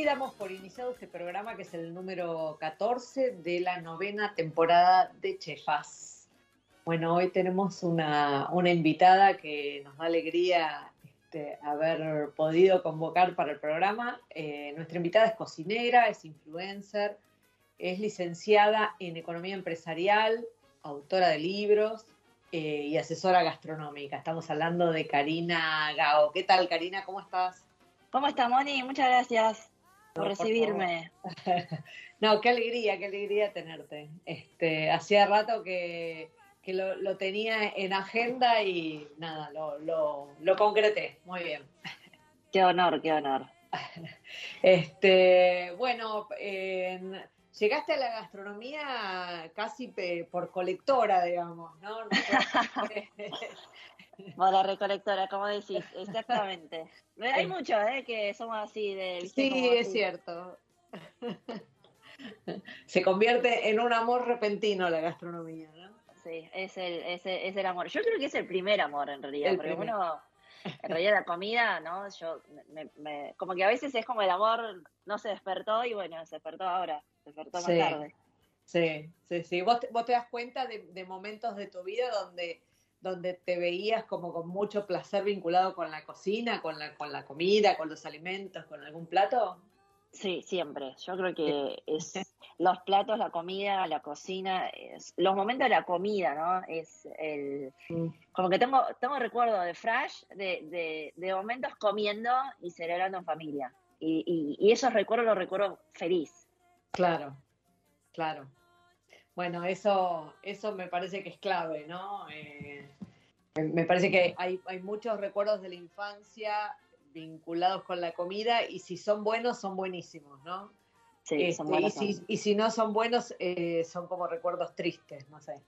Así damos por iniciado este programa que es el número 14 de la novena temporada de Chefas. Bueno, hoy tenemos una, una invitada que nos da alegría este, haber podido convocar para el programa. Eh, nuestra invitada es cocinera, es influencer, es licenciada en economía empresarial, autora de libros eh, y asesora gastronómica. Estamos hablando de Karina Gao. ¿Qué tal, Karina? ¿Cómo estás? ¿Cómo está, Moni? Muchas gracias por recibirme. No, qué alegría, qué alegría tenerte. Este, hacía rato que, que lo, lo tenía en agenda y nada, lo, lo, lo concreté. Muy bien. Qué honor, qué honor. Este, bueno, en- llegaste a la gastronomía casi pe- por colectora, digamos, ¿no? Vos la recolectora, como decís, exactamente. Hay muchos, ¿eh? Que somos así de... sí, es así. cierto. Se convierte en un amor repentino la gastronomía, ¿no? Sí, es el, es, el, es el amor. Yo creo que es el primer amor, en realidad. El porque primer. uno, en realidad, la comida, ¿no? Yo, me, me- como que a veces es como el amor no se despertó y bueno, se despertó ahora, se despertó más Sí. tarde. Sí, sí, sí. ¿Vos te, vos te das cuenta de, de momentos de tu vida donde, donde te veías como con mucho placer vinculado con la cocina, con la, con la comida, con los alimentos, con algún plato? Sí, siempre. Yo creo que es los platos, la comida, la cocina, es- los momentos de la comida, ¿no? Es el como que tengo, tengo recuerdo de Fresh, de, de, de momentos comiendo y celebrando en familia. Y, y, y esos recuerdos los recuerdo feliz. Claro, claro. Bueno, eso, eso me parece que es clave, ¿no? Eh, me- parece que hay, hay muchos recuerdos de la infancia vinculados con la comida y si son buenos, son buenísimos, ¿no? Sí, son Este, y, si, y si no son buenos, eh, son como recuerdos tristes, no sé.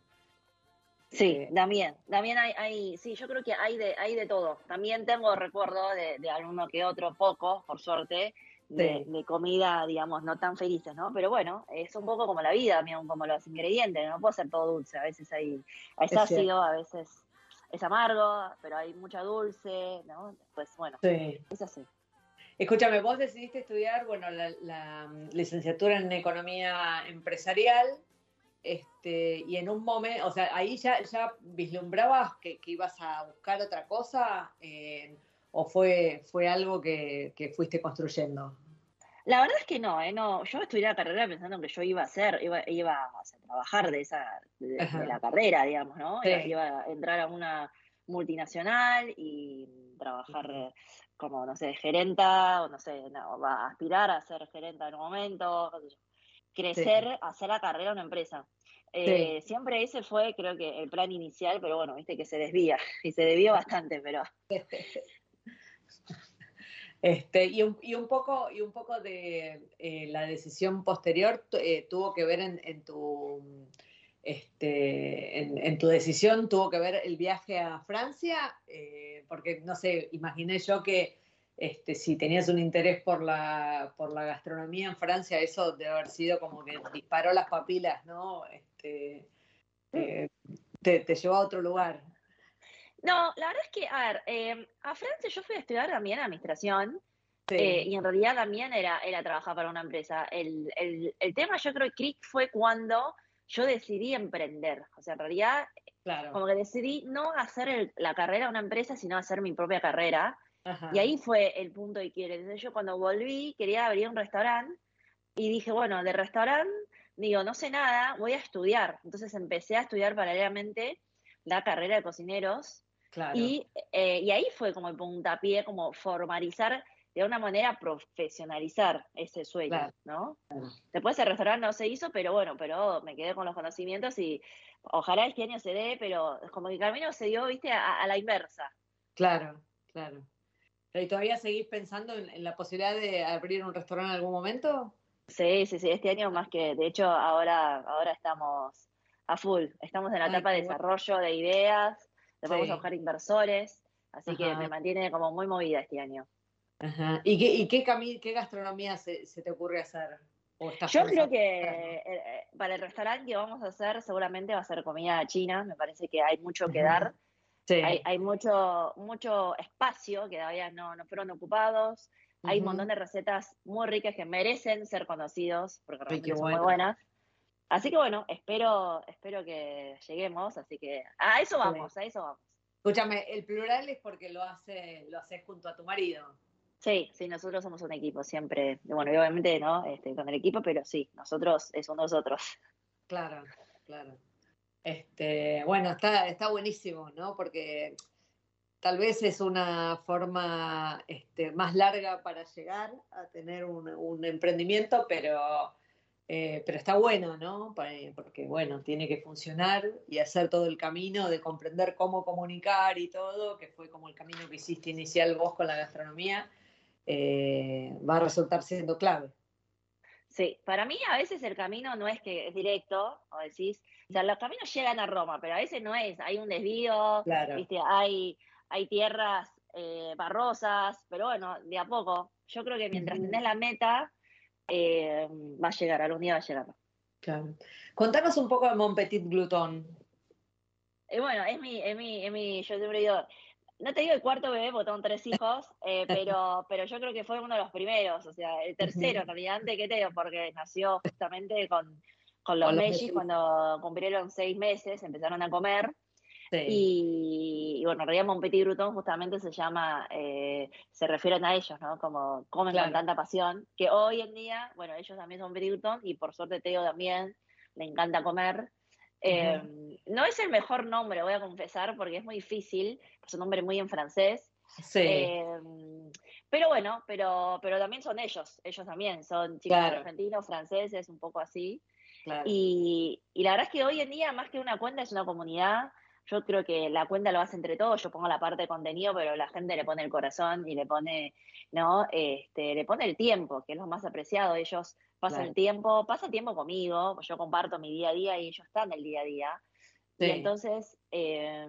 Sí, eh, también, también hay, hay, sí, yo creo que hay de, hay de todo. También tengo recuerdo de, de alguno que otro, poco, por suerte, de, de comida, digamos, no tan felices, ¿no? Pero bueno, es un poco como la vida, como los ingredientes, no puede ser todo dulce, a veces hay, es Es ácido, a veces es amargo, pero hay mucha dulce, ¿no? Pues bueno, Sí. es así. Escúchame, vos decidiste estudiar, bueno, la, la, mm, licenciatura en economía empresarial, este, y en un momento, o sea, ahí ya, ya vislumbrabas que, que ibas a buscar otra cosa, eh, o fue, fue algo que, que fuiste construyendo. La verdad es que no, ¿eh? no, yo estudié la carrera pensando que yo iba a hacer, iba, iba a trabajar de esa, de, la carrera, digamos, ¿no? Sí. Iba, a entrar a una multinacional y trabajar como, no sé, gerenta, o no sé, no, va a aspirar a ser gerenta en un momento, crecer, hacer la carrera en una empresa. Eh, Siempre ese fue, creo que, el plan inicial, pero bueno, viste que se desvía, y se desvió bastante, pero Este, y, un, y un poco, y un poco de eh, la decisión posterior eh, tuvo que ver en, en tu este, en, en tu decisión, tuvo que ver el viaje a Francia, Eh, porque no sé, imaginé yo que este, si tenías un interés por la, por la gastronomía en Francia, eso debe haber sido como que disparó las papilas, ¿no? Este, te, te llevó a otro lugar. No, la verdad es que, a ver, eh, a Francia yo fui a estudiar también administración, Sí. Eh, y en realidad también era, era trabajar para una empresa. El, el, el tema, yo creo, click fue cuando yo decidí emprender. O sea, en realidad, claro. como que decidí no hacer el- la carrera de una empresa, sino hacer mi propia carrera. Ajá. Y ahí fue el punto de quiebre. Entonces yo cuando volví quería abrir un restaurante y dije, bueno, de restaurante, digo, no sé nada, voy a estudiar. Entonces empecé a estudiar paralelamente la carrera de cocineros Claro. y, eh, y ahí fue como el puntapié, como formalizar de una manera profesionalizar ese sueño, Claro. ¿no? Después el restaurante no se hizo, pero bueno, pero me quedé con los conocimientos y ojalá este año se dé, pero como que el camino se dio, viste, a, a la inversa. Claro, claro. ¿Y todavía seguís pensando en, en la posibilidad de abrir un restaurante en algún momento? Sí, sí, sí, este año más que, de hecho, ahora, ahora estamos a full, estamos en la Ay, etapa de bueno. desarrollo de ideas, después vamos a buscar inversores, así que me mantiene como muy movida este año. Ajá. ¿Y qué, y qué, cami- qué gastronomía se, se te ocurre hacer? ¿O estás Yo creo que eh, eh, para el restaurante que vamos a hacer seguramente va a ser comida china, me parece que hay mucho que dar, Sí. hay, hay mucho, mucho espacio que todavía no, no fueron ocupados, hay un montón de recetas muy ricas que merecen ser conocidos, porque Ay, realmente qué son muy buenas. Así que bueno, espero, espero que lleguemos, así que a eso vamos, a eso vamos. Escúchame, el plural es porque lo hace, lo haces junto a tu marido. Sí, sí, nosotros somos un equipo siempre, bueno, obviamente no este, con el equipo, pero sí, nosotros es un nosotros. Claro, claro. Este, bueno, está, está buenísimo, ¿no? Porque tal vez es una forma este, más larga para llegar a tener un, un emprendimiento, pero, eh, pero está bueno, ¿no? Pa- Porque, bueno, tiene que funcionar y hacer todo el camino de comprender cómo comunicar y todo, que fue como el camino que hiciste inicial vos con la gastronomía, eh, va a resultar siendo clave. Sí, para mí a veces el camino no es que es directo, o decís, o sea, los caminos llegan a Roma, pero a veces no es, hay un desvío, Claro. viste, hay, hay tierras eh, barrosas, pero bueno, de a poco. Yo creo que mientras Ujú. tenés la meta, eh, va a llegar, algún día va a llegar. Claro. Contanos un poco de Mon Petit Glutón. Y bueno, es mi, es mi, es mi, yo siempre digo, no te digo el cuarto bebé, porque tengo tres hijos, eh, pero, pero yo creo que fue uno de los primeros, o sea, el tercero en realidad, antes que Teo, porque nació justamente con, con los Con los cuando cumplieron seis meses, empezaron a comer, Sí. y, y bueno, en realidad Mon Petit Bruton justamente se llama, eh, se refieren a ellos, ¿no? Como comen Claro. con tanta pasión, que hoy en día, bueno, ellos también son Petit Bruton, y por suerte Teo también, le encanta comer. Eh, no es el mejor nombre, voy a confesar, porque es muy difícil, es un nombre muy en francés. Sí. Eh, pero bueno, pero, pero también son ellos, ellos también, son chicos Claro. argentinos, franceses, un poco así. claro. Y, y la verdad es que hoy en día, más que una cuenta, es una comunidad. Yo creo que la cuenta lo hace entre todos. Yo pongo la parte de contenido, pero la gente le pone el corazón y le pone, ¿no? Este, le pone el tiempo, que es lo más apreciado. Ellos pasan Claro. el tiempo, pasan tiempo conmigo, yo comparto mi día a día y ellos están el día a día. Sí. Y entonces, eh,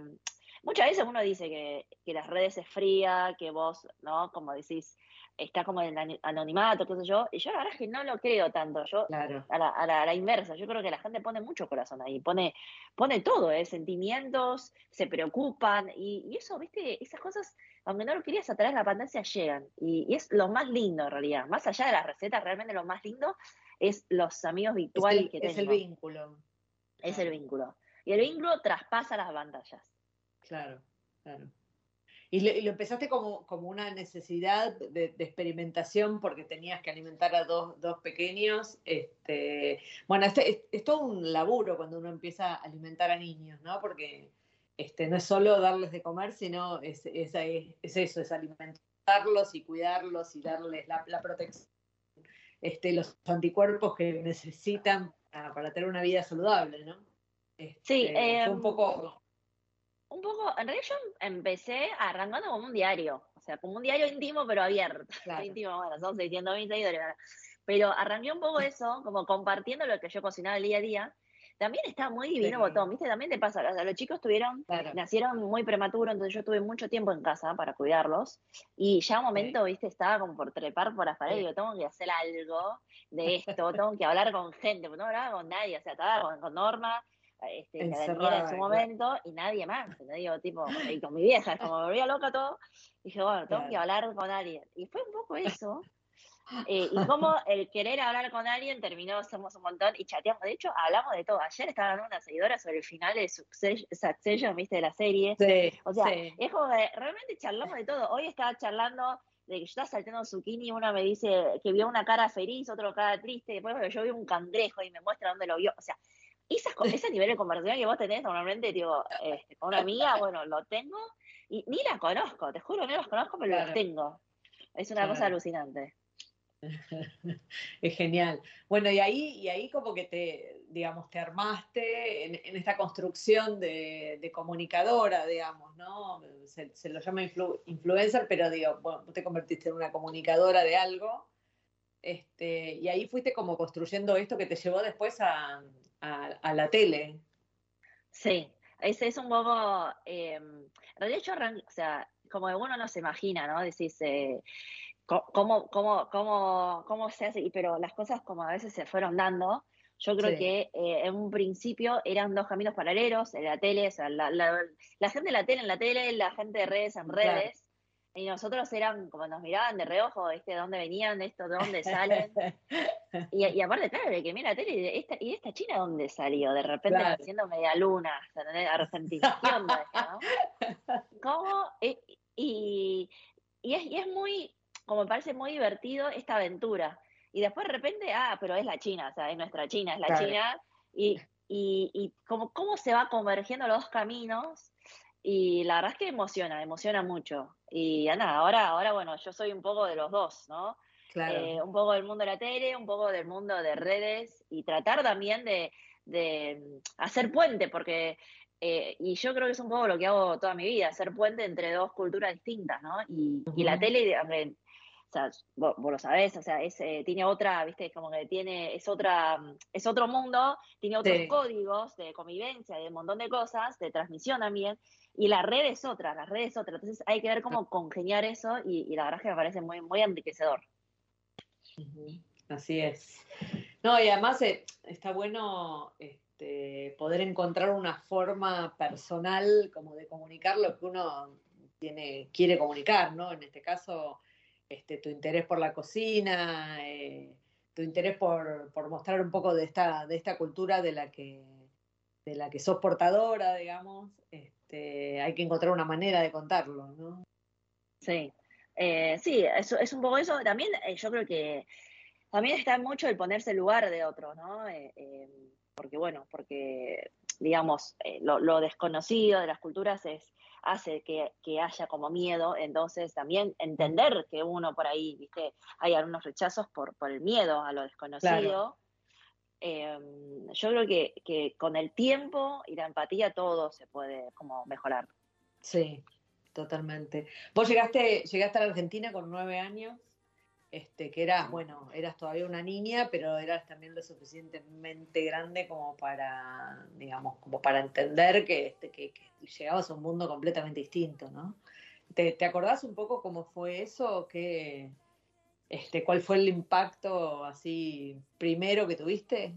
muchas veces uno dice que, que las redes es fría, que vos, ¿no? Como decís, está como en ani- anonimato, qué sé yo. Y yo la verdad es que no lo creo tanto. Yo Claro. a la, a la- a la inversa. Yo creo que la gente pone mucho corazón ahí, pone, pone todo, ¿eh? sentimientos, se preocupan, y, y eso, viste, esas cosas, aunque no lo querías a través de la pantalla, llegan. Y, y es lo más lindo en realidad. Más allá de las recetas, realmente lo más lindo es los amigos Es virtuales el, que es tengo. el vínculo. Es el vínculo. Y el vínculo traspasa las pantallas. Claro, claro. Y lo, y lo empezaste como, como una necesidad de, de experimentación porque tenías que alimentar a dos, dos pequeños. Este, bueno, este, es, es todo un laburo cuando uno empieza a alimentar a niños, ¿no? Porque este, no es solo darles de comer, sino es, es, es eso, es alimentarlos y cuidarlos y darles la, la protección, este, los anticuerpos que necesitan para, para tener una vida saludable, ¿no? Este, Sí, fue em, un poco... Un poco, en realidad yo empecé arrancando como un diario, o sea, como un diario íntimo pero abierto. Claro. íntimo, bueno, son 600 mil seguidores. Pero arranqué un poco eso, como compartiendo lo que yo cocinaba el día a día. También está muy divino Sí. botón, ¿viste? También te pasa, o sea, los chicos tuvieron, Claro. nacieron muy prematuro, entonces yo tuve mucho tiempo en casa para cuidarlos. Y ya un momento, ¿viste? Estaba como por trepar por las paredes, Sí. digo, tengo que hacer algo de esto, tengo que hablar con gente, porque no hablaba con nadie, o sea, estaba con, con Norma, este, que Encerrada, en su claro. momento y nadie más. Te digo, tipo, y con mi vieja, como me volvía loca todo. Dije, bueno, tengo que Claro. hablar con alguien. Y fue un poco eso. eh, y como el querer hablar con alguien terminó, somos un montón y chateamos. De hecho, hablamos de todo. Ayer estaba hablando una seguidora sobre el final de Succession, viste, de la serie. Sí, O sea, sí. es como que realmente charlamos de todo. Hoy estaba charlando de que yo estaba saltando zucchini y una me dice que vio una cara feliz, otro cara triste, después bueno, yo vi un cangrejo y me muestra dónde lo vio. O sea, esas, ese nivel de conversación que vos tenés normalmente, este, con una amiga, bueno, lo tengo y ni la conozco, te juro, no las conozco, pero Claro. las tengo. Es una cosa alucinante. Es genial. Bueno, y ahí, y ahí como que te, digamos, te armaste en, en esta construcción de, de comunicadora, digamos, ¿no? Se, se lo llama influ- influencer, pero digo, bueno, te convertiste en una comunicadora de algo. Este, y ahí fuiste como construyendo esto que te llevó después a, a- a la tele. Sí, ese es un poco, eh, en realidad yo arran- o sea, como uno no se imagina, ¿no? Decís, eh, cómo, cómo, cómo, cómo se hace, pero las cosas como a veces se fueron dando. Yo creo Sí. que eh, en un principio eran dos caminos paralelos, en la tele, o sea, la, la- la gente de la tele en la tele, la gente de redes en Claro. Y nosotros eran como nos miraban de reojo, ¿viste? ¿De dónde venían esto? ¿De dónde salen? Y, y aparte, claro, de que mira la tele y de esta, ¿y esta China dónde salió? De repente Claro. haciendo media luna. Argentina. ¿Qué onda esto, no? ¿Cómo? Eh, Y, y, es, y es muy, como me parece muy divertido esta aventura. Y después de repente, ah, pero es la China, o sea, es nuestra China, es la Claro. China. Y, y, y como, cómo se va convergiendo los dos caminos. Y la verdad es que emociona, emociona mucho. Y nada, ahora, ahora, bueno, yo soy un poco de los dos, ¿no? Claro. Eh, un poco del mundo de la tele, un poco del mundo de redes y tratar también de, de, mm, hacer puente, porque, eh, y yo creo que es un poco lo que hago toda mi vida, hacer puente entre dos culturas distintas, ¿no? Y, y la tele, o sea, vos, vos lo sabés, o sea, es, eh, tiene otra, viste, como que tiene, es otra, mm, es otro mundo, tiene otros Sí. códigos de convivencia, de un montón de cosas, de transmisión también, y la red es otra, la red es otra, entonces hay que ver cómo congeniar eso, y, y la verdad es que me parece muy, muy enriquecedor. Así es. No, y además eh, está bueno este, poder encontrar una forma personal como de comunicar lo que uno tiene, quiere comunicar, ¿no? En este caso, este, tu interés por la cocina, eh, tu interés por, por mostrar un poco de esta, de esta cultura de la que, de la que sos portadora, digamos. Este, hay que encontrar una manera de contarlo, ¿no? Sí, Eh, sí, es, es un poco eso. También eh, yo creo que también está mucho el ponerse en lugar de otro, ¿no? Eh, porque bueno, porque digamos, lo desconocido de las culturas es hace que, que haya como miedo, entonces también entender que uno por ahí, viste, hay algunos rechazos por, por el miedo a lo desconocido. Eh, yo creo que, que con el tiempo y la empatía todo se puede como mejorar. Sí, totalmente. Vos llegaste, llegaste a la Argentina con nueve años, este, que eras, bueno, eras todavía una niña, pero eras también lo suficientemente grande como para, digamos, como para entender que, este, que, que llegabas a un mundo completamente distinto, ¿no? ¿Te, te acordás un poco cómo fue eso? ¿Qué, este, ¿Cuál fue el impacto así primero que tuviste?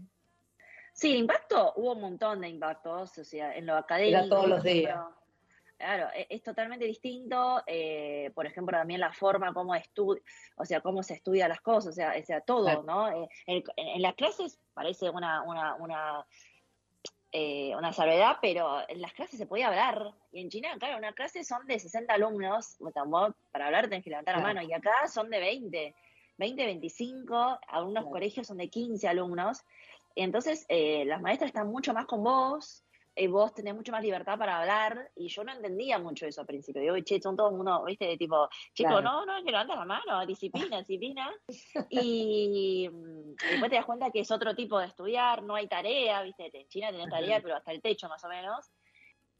Sí, el impacto, hubo un montón de impactos, o sea, en lo académico. todos los días. Claro, e- es, totalmente distinto, eh, por ejemplo, también la forma como estudia, o sea, cómo se estudia las cosas, o sea, o sea todo, Claro. ¿no? Eh, en, en- en las clases parece una, una, una, eh, una salvedad, pero en las clases se podía hablar, y en China, claro, una clase son de 60 alumnos, para hablar tenés que levantar la mano, y acá son de 20, 20, 25, algunos Claro. colegios son de 15 alumnos, entonces, eh, las maestras están mucho más con vos, eh, vos tenés mucho más libertad para hablar, y yo no entendía mucho eso al principio. Digo, che, son todos uno, viste, de tipo, chico, Claro. no, no, que levantar la mano, disciplina, disciplina. Y mm, después te das cuenta que es otro tipo de estudiar, no hay tarea, viste, en China tenés tarea, pero hasta el techo más o menos.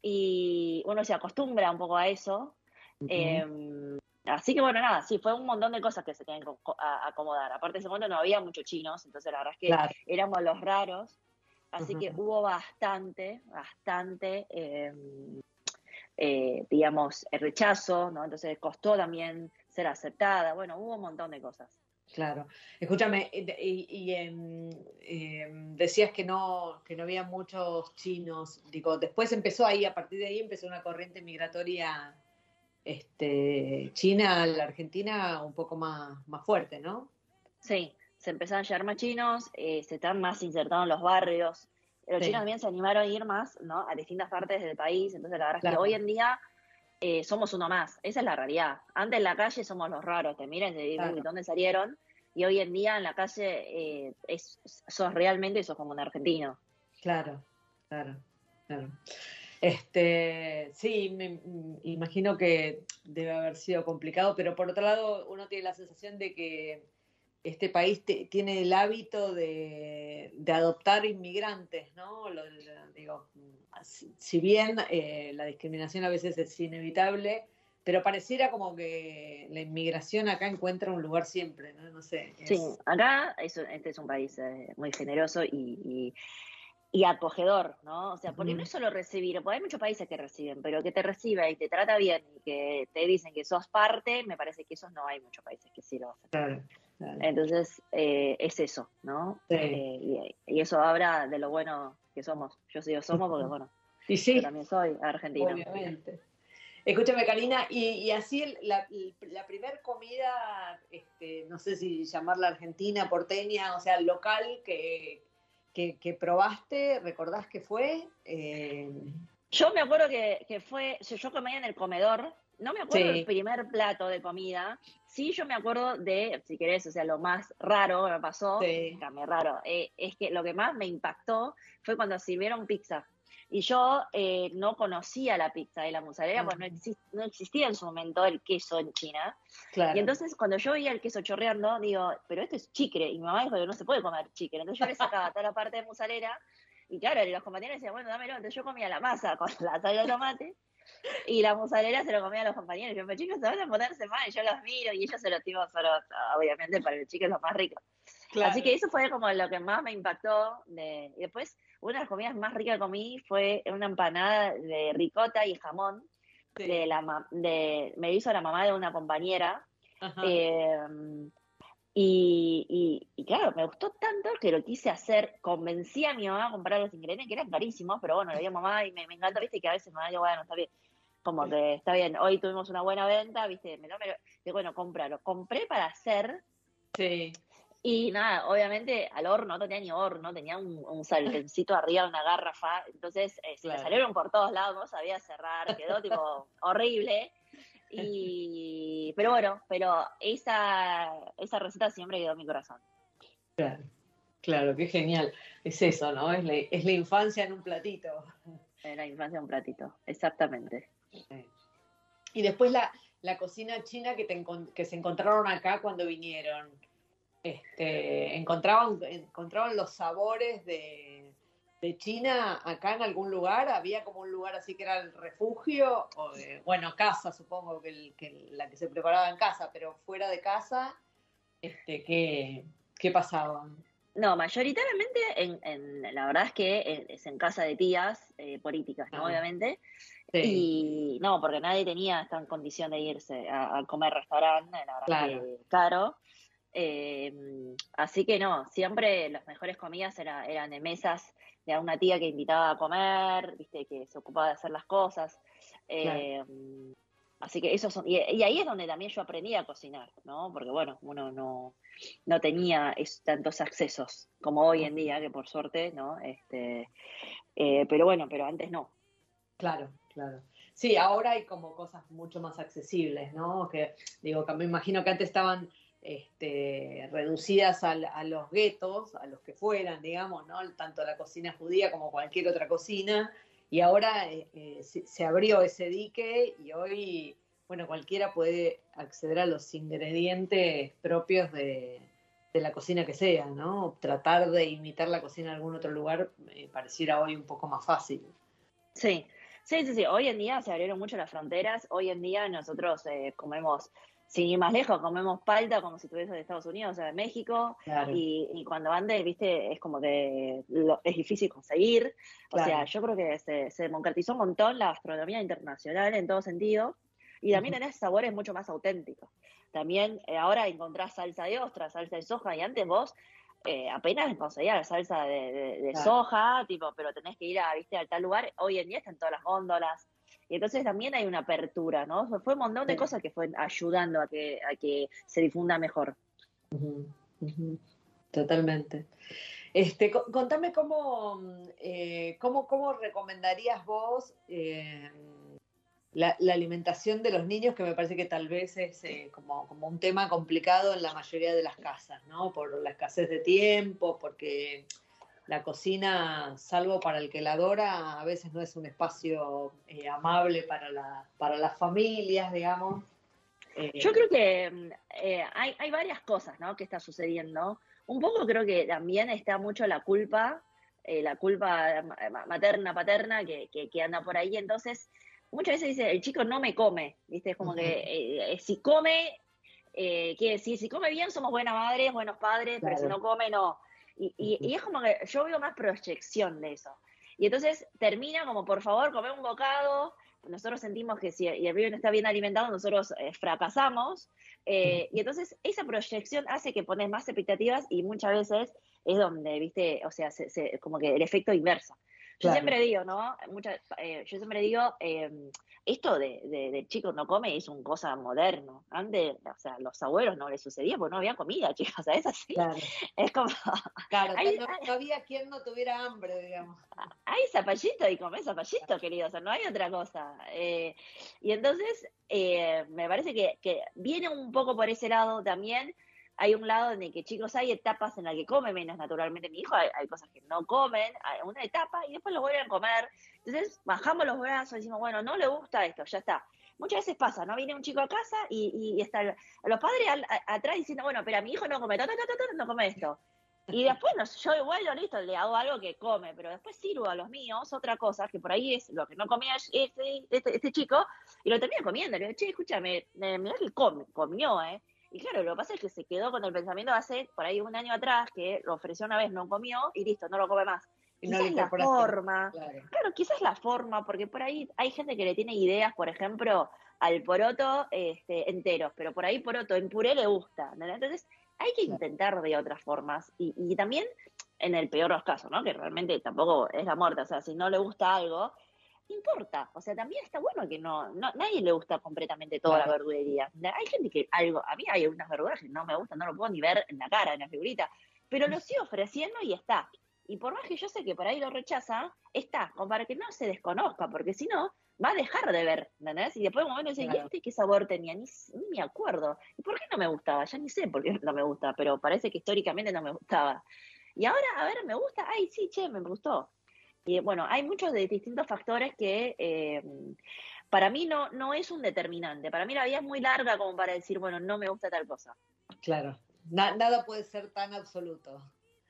Y uno se acostumbra un poco a eso. Eh, así que bueno, nada, sí, fue un montón de cosas que se tienen que acomodar. Aparte, en ese momento no había muchos chinos, entonces la verdad es que Claro. éramos los raros. Así que hubo bastante, bastante, eh, eh, digamos, el rechazo, ¿no? Entonces costó también ser aceptada. Bueno, hubo un montón de cosas. Claro. Escúchame, eh, y, y, em, em, decías que no, que no había muchos chinos. Digo, después empezó ahí, a partir de ahí empezó una corriente migratoria este, china a la Argentina un poco más, más fuerte, ¿no? Sí, se empezaron a llegar más chinos, eh, se están más insertados en los barrios. Los Sí. chinos también se animaron a ir más, ¿no? A distintas partes del país. Entonces, la verdad es que hoy en día eh, somos uno más. Esa es la realidad. Antes en la calle somos los raros, te miran y te dicen, Claro. "Uy, ¿dónde salieron? Y hoy en día en la calle eh, es, sos realmente, sos como un argentino. Claro, claro, claro. Este, sí, me imagino que debe haber sido complicado, pero por otro lado, uno tiene la sensación de que este país te- tiene el hábito de, de adoptar inmigrantes, ¿no? Lo- lo- digo, si, si bien eh, la discriminación a veces es inevitable, pero pareciera como que la inmigración acá encuentra un lugar siempre, ¿no? No sé. es- Sí, acá es, este es un país eh, muy generoso y, y, y acogedor, ¿no? O sea, porque no es solo recibir, porque hay muchos países que reciben, pero que te reciba y te trata bien y que te dicen que sos parte, me parece que esos no hay muchos países que sí lo hacen. Claro, claro. Entonces, eh, es eso, ¿no? Sí. Eh, y, y eso habla de lo bueno que somos. Yo sí lo somos porque, bueno, Y sí, yo también soy argentina. Obviamente. Escúchame, Karina, y, y así el- la, la primer comida, este, no sé si llamarla argentina, porteña, o sea, local que, que, que probaste, ¿recordás que fue? Eh, Yo me acuerdo que, que fue, yo, yo comía en el comedor, no me acuerdo Sí. del primer plato de comida, sí yo me acuerdo de, si querés, o sea, lo más raro que me pasó, Sí. raro, eh, es que lo que más me impactó fue cuando sirvieron pizza. Y yo eh, no conocía la pizza y la mozzarella, porque no, Ujú. exis- no existía en su momento el queso en China. claro. Y entonces cuando yo veía el queso chorreando, digo, pero esto es chicre. Y mi mamá dijo que no se puede comer chicre. Entonces yo le sacaba toda la parte de mozzarella. Y claro, los compañeros decían, bueno, dámelo. Entonces yo comía la masa con la salsa de tomate. Y la mozzarella se lo comía a los compañeros. Yo, pero chicos, se van a ponerse mal. Y yo los miro. Y ellos se los tiro solo, obviamente, para el chico es lo más rico. Claro. Así que eso fue como lo que más me impactó. De... Y después, una de las comidas más ricas que comí fue una empanada de ricota y jamón. Sí. De la ma- de, me hizo la mamá de una compañera. Ajá. Eh, y, y- y claro, me gustó tanto que lo quise hacer. Convencí a mi mamá a comprar los ingredientes, que eran carísimos, pero bueno, le digo a mamá y me, me encanta, viste, que a veces mamá digo, bueno, está bien. Como que está bien, hoy tuvimos una buena venta, viste, me lo, me lo- bueno, cómpralo. Compré para hacer Sí. y nada, obviamente al horno, no tenía ni horno, tenía un, un sartencito arriba, una garrafa, entonces eh, se me Claro. salieron por todos lados, no sabía cerrar, quedó tipo horrible. Y, pero bueno, pero esa, esa receta siempre quedó en mi corazón. Claro, claro, qué genial. Es eso, ¿no? Es la, es la infancia en un platito. En la infancia un platito, exactamente. Y después la, la cocina china que, te que se encontraron acá cuando vinieron. Este, ¿encontraban, ¿Encontraban los sabores de, de China acá en algún lugar? ¿Había como un lugar así que era el refugio? O, bueno, casa, supongo que, que la que se preparaba en casa, pero fuera de casa, este, ¿qué, qué pasaba? No, mayoritariamente, en, en- la verdad es que eh, es en casa de tías eh, políticas, ¿no? Ah. Obviamente. Sí, Y no, porque nadie tenía esta condición de irse a, a comer restaurante, la verdad Claro. que caro. Eh, así que no, siempre las mejores comidas era- eran de mesas de una tía que invitaba a comer, viste, que se ocupaba de hacer las cosas. Eh, Así que eso son, y, ahí es donde también yo aprendí a cocinar, ¿no? Porque bueno, uno no, no tenía tantos accesos como hoy en día, que por suerte, ¿no? Este, eh, pero bueno, pero antes no. Claro, claro. Sí, ahora hay como cosas mucho más accesibles, ¿no? Que digo, que me imagino que antes estaban este, reducidas al- a, los guetos, a los que fueran, digamos, ¿no? Tanto la cocina judía como cualquier otra cocina. Y ahora eh, eh, se, abrió ese dique y hoy, bueno, cualquiera puede acceder a los ingredientes propios de, de la cocina que sea, ¿no? Tratar de imitar la cocina en algún otro lugar me pareciera hoy un poco más fácil. Sí, sí, sí, sí. Hoy en día se abrieron mucho las fronteras. Hoy en día nosotros eh, comemos, sin ir más lejos, comemos palta como si estuviese de Estados Unidos, o sea, de México. Claro. Y, y cuando antes, viste, es como que lo- es difícil conseguir. O sea, yo creo que se, se democratizó un montón la gastronomía internacional en todo sentido. Y también tenés sabores mucho más auténticos. También eh, ahora encontrás salsa de ostra, salsa de soja, y antes vos eh, apenas conseguías la salsa de, de, soja, tipo, pero tenés que ir a, viste, a tal lugar. Hoy en día están todas las góndolas. Y entonces también hay una apertura, ¿no? Fue un montón de cosas que fue ayudando a que, a que se difunda mejor. Totalmente. Este, contame cómo, eh, cómo, cómo, recomendarías vos eh, la, alimentación de los niños, que me parece que tal vez es eh, como, como, un tema complicado en la mayoría de las casas, ¿no? Por la escasez de tiempo, porque la cocina, salvo para el que la adora, a veces no es un espacio amable para, la, para las familias, digamos. Yo creo que hay, hay varias cosas, ¿no? Que está sucediendo un poco creo que también está mucho la culpa, eh, la culpa materna, paterna, que, que, anda por ahí. Entonces, muchas veces dice, el chico no me come, ¿viste? Es como que eh, eh, si come, eh, quiere decir, si come bien somos buenas madres, buenos padres, pero si no come, no. Y, y, es como que yo veo más proyección de eso. Y entonces termina como, por favor, come un bocado. Nosotros sentimos que si el bebé no está bien alimentado, nosotros fracasamos. Eh, y entonces esa proyección hace que pones más expectativas y muchas veces es donde, viste, o sea, como que el efecto inverso. Yo siempre digo, ¿no? Eh, yo siempre digo, em, esto de, de, chicos no come es un cosa moderno. Antes, o sea, los abuelos no les sucedía porque no había comida, chicos, ¿sabes? Así. Es como. Claro, no, había quien no tuviera hambre, digamos. Hay zapallito y comés zapallito, querido, o sea, no hay otra cosa. Eh, y entonces, eh, me parece que, que viene un poco por ese lado también hay un lado en el que chicos hay etapas en las que come menos naturalmente mi hijo, hay, cosas que no comen, hay una etapa y después lo vuelven a comer. Entonces bajamos los brazos y decimos, bueno, no le gusta esto, ya está. Muchas veces pasa, ¿no? Viene un chico a casa y, y está los padres atrás diciendo, bueno, pero mi hijo no come, no come esto. Y después no, yo igual, listo, le hago algo que come, pero después sirvo a los míos otra cosa, que por ahí es lo que no comía este, este, este chico, y lo termina comiendo. Le digo, che, escúchame, mira que comió, ¿eh? Y claro, lo que pasa es que se quedó con el pensamiento de hace por ahí un año atrás que lo ofreció una vez, no comió y listo, no lo come más. Y quizás la forma, claro. quizás la forma, porque por ahí hay gente que le tiene ideas, por ejemplo, al poroto este, enteros, pero por ahí poroto en puré le gusta. Entonces hay que intentar de otras formas y, y también en el peor de los casos, ¿no? Que realmente tampoco es la muerte, o sea, si no le gusta algo, importa. O sea, también está bueno que no, no nadie le gusta completamente toda la verdulería. Hay gente que algo, a mí hay unas verduras que no me gustan, no lo puedo ni ver en la cara, en la figurita, pero lo sigo ofreciendo y está. Y por más que yo sé que por ahí lo rechaza, está, como para que no se desconozca, porque si no, va a dejar de ver, ¿entendés? Y después de un momento dice, ¿y este qué sabor tenía? Ni, ni me acuerdo. ¿Y por qué no me gustaba? Ya ni sé por qué no me gusta, pero parece que históricamente no me gustaba. Y ahora, a ver, ¿me gusta? Ay, sí, che, me gustó. Y bueno, hay muchos de distintos factores que eh, para mí no, no es un determinante. Para mí la vida es muy larga como para decir, bueno, no me gusta tal cosa. Claro, nada puede ser tan absoluto.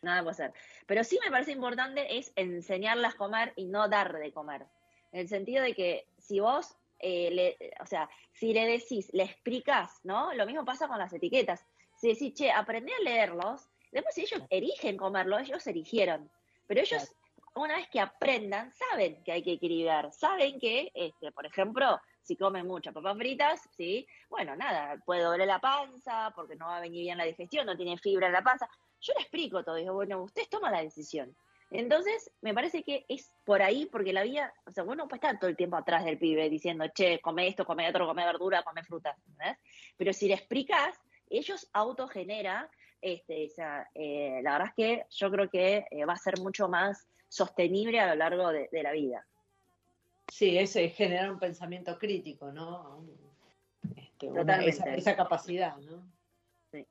Nada puede ser. Pero sí me parece importante es enseñarlas a comer y no dar de comer. En el sentido de que si vos, eh, le, o sea, si le decís, le explicas, ¿no? Lo mismo pasa con las etiquetas. Si decís, che, aprendí a leerlos, después si ellos erigen comerlo, ellos erigieron. Pero ellos una vez que aprendan, saben que hay que equilibrar, saben que, este, por ejemplo, si comen muchas papas fritas, ¿sí? Bueno, nada, puede doler la panza porque no va a venir bien la digestión, no tiene fibra en la panza. Yo le explico todo, digo, bueno, ustedes toman la decisión. Entonces, me parece que es por ahí, porque la vida, o sea, bueno, puede estar todo el tiempo atrás del pibe diciendo, che, come esto, come otro, come verdura, come frutas, Pero si le explicas, ellos autogenera, este, o sea, eh, la verdad es que yo creo que eh, va a ser mucho más sostenible a lo largo de, la vida. Sí, ese es generar un pensamiento crítico, ¿no? Este, esa, capacidad, ¿no? Sí.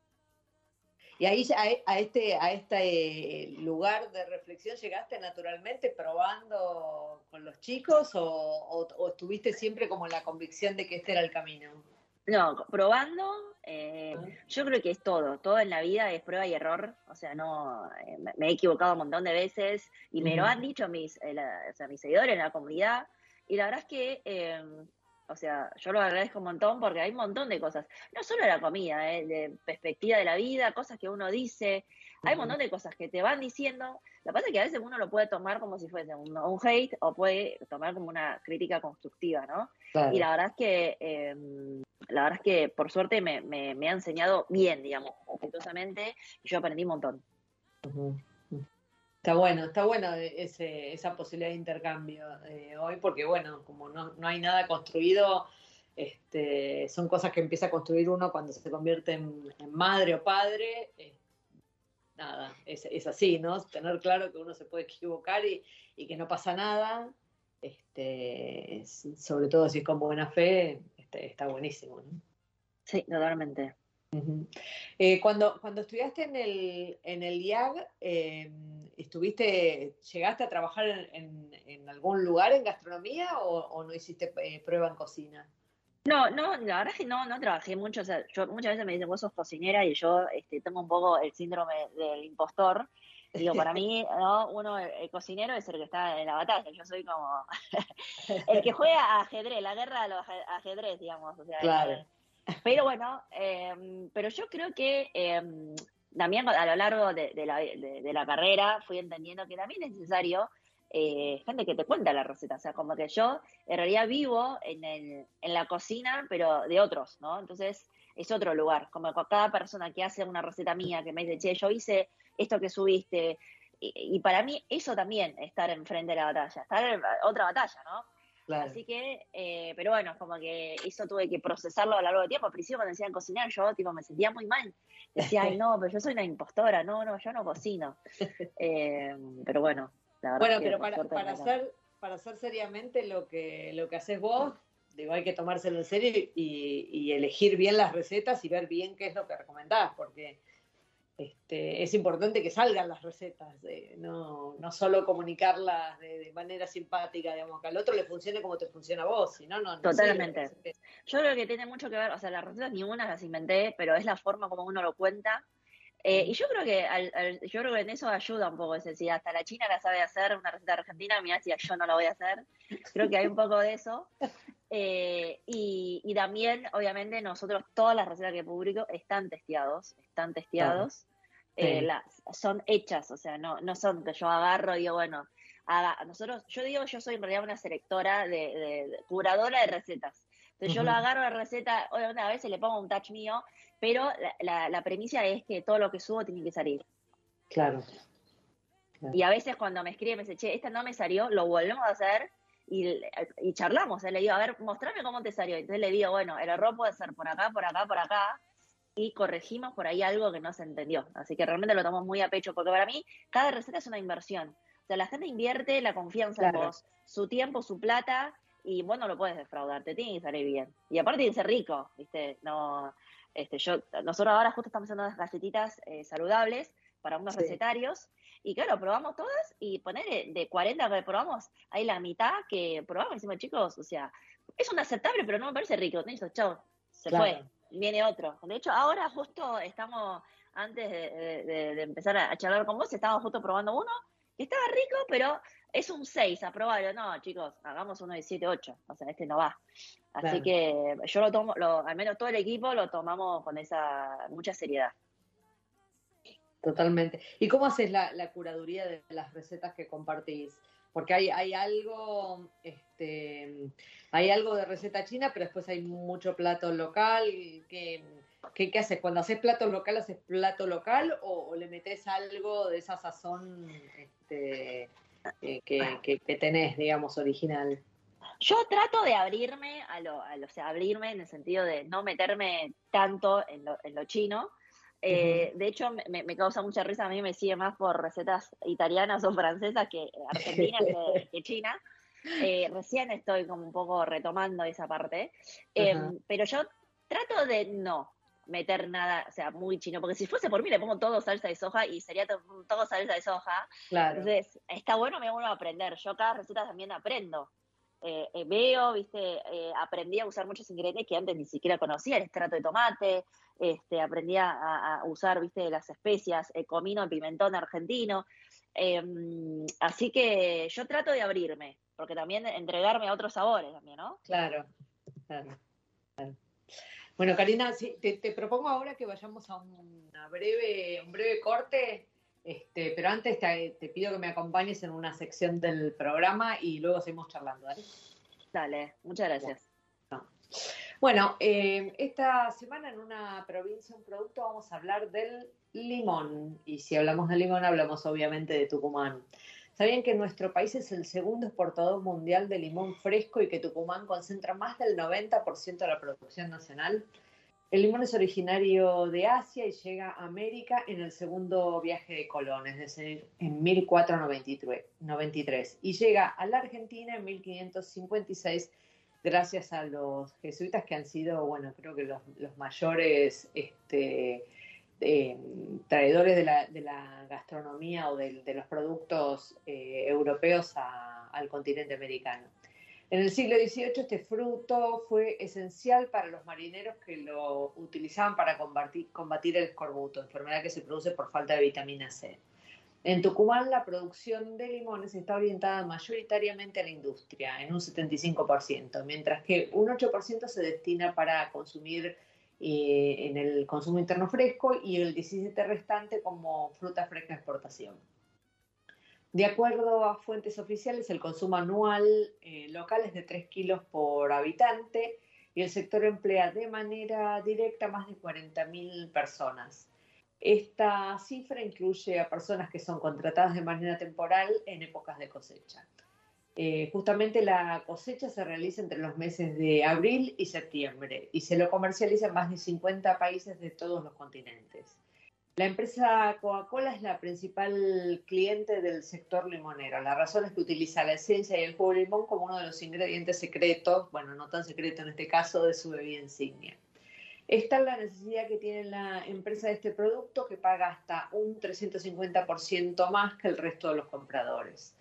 Y ahí a, este, a este lugar de reflexión llegaste naturalmente probando con los chicos o, o estuviste siempre como en la convicción de que este era el camino? No, probando, eh, yo creo que es todo, todo en la vida es prueba y error, o sea, no, eh, me he equivocado un montón de veces y me lo han dicho mis, eh, o sea, mis seguidores en la comunidad y la verdad es que, em, o sea, yo lo agradezco un montón porque hay un montón de cosas, no solo la comida, de perspectiva de la vida, cosas que uno dice, hay un montón de cosas que te van diciendo, Lo que pasa es que a veces uno lo puede tomar como si fuese un, un hate o puede tomar como una crítica constructiva, ¿no? Claro. Y la verdad es que, eh, la verdad es que por suerte me, me, me ha enseñado bien, digamos, respetuosamente, y yo aprendí un montón. Está bueno, está bueno ese, esa posibilidad de intercambio eh, hoy, porque bueno, como no, no hay nada construido, este, son cosas que empieza a construir uno cuando se convierte en, en madre o padre. eh, nada, es, es así, ¿no? Tener claro que uno se puede equivocar y, y que no pasa nada, este, sobre todo si es con buena fe, este, está buenísimo, ¿no? Sí, totalmente. Eh, cuando, cuando estudiaste en el, en el IAG, eh, ¿estuviste, llegaste a trabajar en, en- en algún lugar en gastronomía o, o no hiciste eh, prueba en cocina? No, no, la verdad es que no, no trabajé mucho. O sea, yo muchas veces me dicen, vos sos cocinera y yo este, tengo un poco el síndrome del impostor. Digo, para mí, ¿no? Uno, el, el cocinero es el que está en la batalla. Yo soy como el que juega a ajedrez, la guerra de los aje- ajedrez, digamos. O sea, Claro. eh, pero bueno, eh, pero yo creo que eh, también a lo largo de, de la, de- de la carrera fui entendiendo que también es necesario eh, gente que te cuenta la receta. O sea, como que yo en realidad vivo en, el, en la cocina, pero de otros, ¿no? Entonces es otro lugar. Como con cada persona que hace una receta mía, que me dice, che, yo hice esto que subiste. Y, y para mí eso también, estar enfrente de la batalla, estar en otra batalla, ¿no? Claro. Así que, eh, pero bueno, como que eso tuve que procesarlo a lo largo del tiempo. Al principio cuando decían cocinar, yo tipo me sentía muy mal. Decía, ay no, pero yo soy una impostora, no, no, yo no cocino. Eh, pero bueno, la Bueno, pero para, para, hacer, para hacer seriamente lo que, lo que haces vos, digo, hay que tomárselo en serio y, y elegir bien las recetas y ver bien qué es lo que recomendás, porque este, es importante que salgan las recetas, eh, no, no solo comunicarlas de, de manera simpática, digamos, que al otro le funcione como te funciona a vos, si no, no, Totalmente. sirve. Yo creo que tiene mucho que ver, o sea, las recetas ninguna las inventé, pero es la forma como uno lo cuenta. Eh, y yo creo que al- al- yo creo que en eso ayuda un poco, es decir, hasta la China la sabe hacer, una receta argentina, mira si yo no la voy a hacer. Creo que hay un poco de eso. Eh, y, y también, obviamente, nosotros todas las recetas que publico están testeados, están testeados, eh, Sí. las, son hechas, o sea, no, no son que yo agarro y digo, bueno, haga, nosotros, yo digo, yo soy en realidad una selectora, de, de- de- curadora de recetas. Entonces yo lo agarro la receta, obviamente a veces le pongo un touch mío, pero la, la, la premisa es que todo lo que subo tiene que salir. Claro. Y a veces cuando me escribe me dice, che, esta no me salió, lo volvemos a hacer y, y charlamos. ¿eh? Le digo, a ver, mostrame cómo te salió. Entonces le digo, bueno, el error puede ser por acá, por acá, por acá. Y corregimos por ahí algo que no se entendió. Así que realmente lo tomamos muy a pecho, porque para mí cada receta es una inversión. O sea, la gente invierte la confianza en vos, su tiempo, su plata, y vos no lo puedes defraudar, te tiene que salir bien. Y aparte tiene que ser rico, ¿viste? No, este, yo, nosotros ahora justo estamos haciendo unas galletitas eh, saludables para unos Sí. recetarios, y claro, probamos todas y poner de 40 que probamos, hay la mitad que probamos y decimos, chicos, o sea, es un aceptable, pero no me parece rico. Listo, chao, se Claro. fue, viene otro. De hecho, ahora justo estamos, antes de, de- de- empezar a, a charlar con vos, estábamos justo probando uno que estaba rico, pero es un 6, aprobable. No, chicos, hagamos uno de 7, 8. O sea, este no va. Así Claro. que yo lo tomo, lo, al menos todo el equipo lo tomamos con esa mucha seriedad. Totalmente. ¿Y cómo haces la, la curaduría de las recetas que compartís? Porque hay, hay algo, este, hay algo de receta china, pero después hay mucho plato local. ¿Qué, qué, qué haces? Cuando haces plato local, ¿haces plato local o, o le metes algo de esa sazón este, eh, que, que, que tenés, digamos, original? Yo trato de abrirme a lo, a lo- o sea, abrirme en el sentido de no meterme tanto en lo, en lo chino. Eh, De hecho, me, me causa mucha risa, a mí me sigue más por recetas italianas o francesas que argentinas que, que china. Eh, recién estoy como un poco retomando esa parte. Eh, Ajá. pero yo trato de no meter nada, o sea, muy chino, porque si fuese por mí le pongo todo salsa de soja y sería to- todo salsa de soja. Claro. Entonces, está bueno, me uno a aprender. Yo cada receta también aprendo. Eh, eh, veo, viste, eh, aprendí a usar muchos ingredientes que antes ni siquiera conocía, el extracto de tomate, este, aprendí a, a usar, viste, las especias, el comino, el pimentón argentino. Eh, así que yo trato de abrirme, porque también entregarme a otros sabores también, ¿no? Claro, claro, claro. Bueno, Karina, sí, te, te propongo ahora que vayamos a una breve, un breve corte Este, pero antes te, te pido que me acompañes en una sección del programa y luego seguimos charlando, ¿vale? Dale, muchas gracias. Bueno, eh, esta semana en una provincia, un producto, vamos a hablar del limón. Y si hablamos de limón, hablamos obviamente de Tucumán. ¿Sabían que nuestro país es el segundo exportador mundial de limón fresco y que Tucumán concentra más del 90% de la producción nacional? El limón es originario de Asia y llega a América en el segundo viaje de Colón, es decir, en 1493, y llega a la Argentina en 1556 gracias a los jesuitas que han sido, bueno, creo que los, mayores este, eh, traidores de la, gastronomía o de, los productos eh, europeos al continente americano. En el siglo XVIII este fruto fue esencial para los marineros que lo utilizaban para combatir, combatir el escorbuto, enfermedad que se produce por falta de vitamina C. En Tucumán la producción de limones está orientada mayoritariamente a la industria, en un 75%, mientras que un 8% se destina para consumir eh, en el consumo interno fresco y el 17% restante como fruta fresca exportación. De acuerdo a fuentes oficiales, el consumo anual eh, local es de 3 kilos por habitante y el sector emplea de manera directa más de 40.000 personas. Esta cifra incluye a personas que son contratadas de manera temporal en épocas de cosecha. Eh, justamente la cosecha se realiza entre los meses de abril y septiembre y se lo comercializa en más de 50 países de todos los continentes. La empresa Coca-Cola es la principal cliente del sector limonero. La razón es que utiliza la esencia y el jugo de limón como uno de los ingredientes secretos, bueno, no tan secreto en este caso, de su bebida insignia. Esta es la necesidad que tiene la empresa de este producto que paga hasta un 350% más que el resto de los compradores.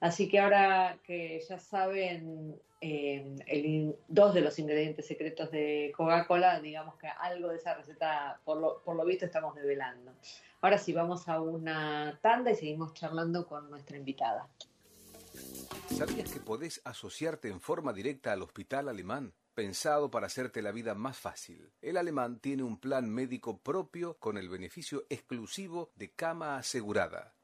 Así que ahora que ya saben eh, el, dos de los ingredientes secretos de Coca-Cola, digamos que algo de esa receta, por lo, por lo visto, estamos develando. Ahora sí, vamos a una tanda y seguimos charlando con nuestra invitada. ¿Sabías que podés asociarte en forma directa al hospital alemán? pensado para hacerte la vida más fácil. El alemán tiene un plan médico propio con el beneficio exclusivo de cama asegurada,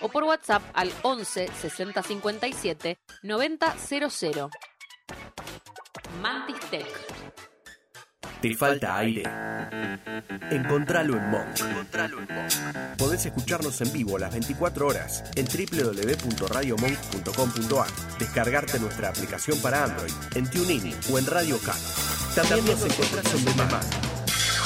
o por WhatsApp al 11 60 57 90 00. Mantis Tech. ¿Te falta aire? Encontralo en Monk. Podés escucharnos en vivo las 24 horas en www.radiomonk.com.ar, descargarte nuestra aplicación para Android, en TuneIn o en Radio Cat. También nos encontrás en Mamá,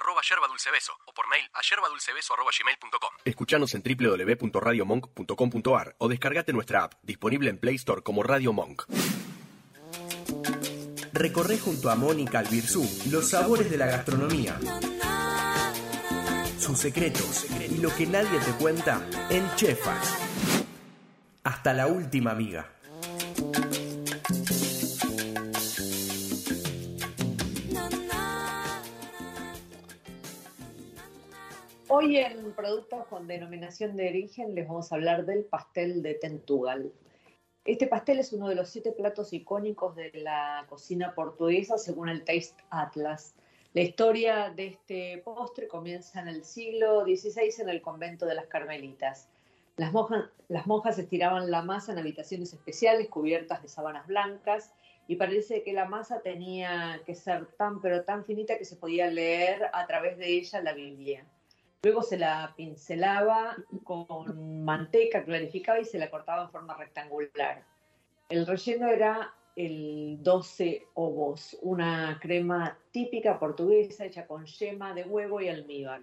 arroba yerba dulce beso, o por mail a yerbadulcebeso arroba gmail.com. Escuchanos en www.radiomonk.com.ar o descargate nuestra app, disponible en Play Store como Radio Monk. Recorre junto a Mónica Albirzú los sabores de la gastronomía, sus secretos y lo que nadie te cuenta en Chefas. Hasta la última amiga. Hoy en Productos con Denominación de Origen les vamos a hablar del pastel de Tentugal. Este pastel es uno de los siete platos icónicos de la cocina portuguesa según el Taste Atlas. La historia de este postre comienza en el siglo XVI en el convento de las Carmelitas. Las monjas, las monjas estiraban la masa en habitaciones especiales cubiertas de sábanas blancas y parece que la masa tenía que ser tan pero tan finita que se podía leer a través de ella la Biblia. Luego se la pincelaba con manteca, clarificaba y se la cortaba en forma rectangular. El relleno era el 12 ovos, una crema típica portuguesa hecha con yema de huevo y almíbar.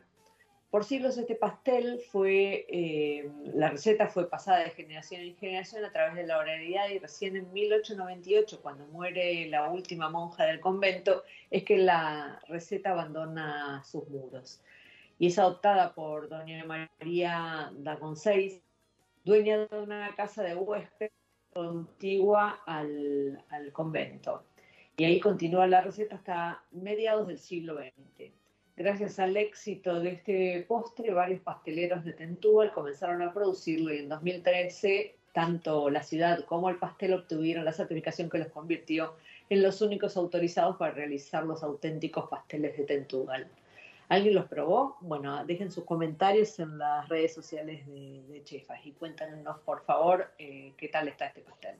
Por siglos este pastel fue, eh, la receta fue pasada de generación en generación a través de la oralidad y recién en 1898, cuando muere la última monja del convento, es que la receta abandona sus muros y es adoptada por doña María da Conceis, dueña de una casa de huésped contigua al, al convento. Y ahí continúa la receta hasta mediados del siglo XX. Gracias al éxito de este postre, varios pasteleros de Tentúbal comenzaron a producirlo y en 2013 tanto la ciudad como el pastel obtuvieron la certificación que los convirtió en los únicos autorizados para realizar los auténticos pasteles de Tentúbal. ¿Alguien los probó? Bueno, dejen sus comentarios en las redes sociales de, Chefas y cuéntanos, por favor, eh, qué tal está este pastel.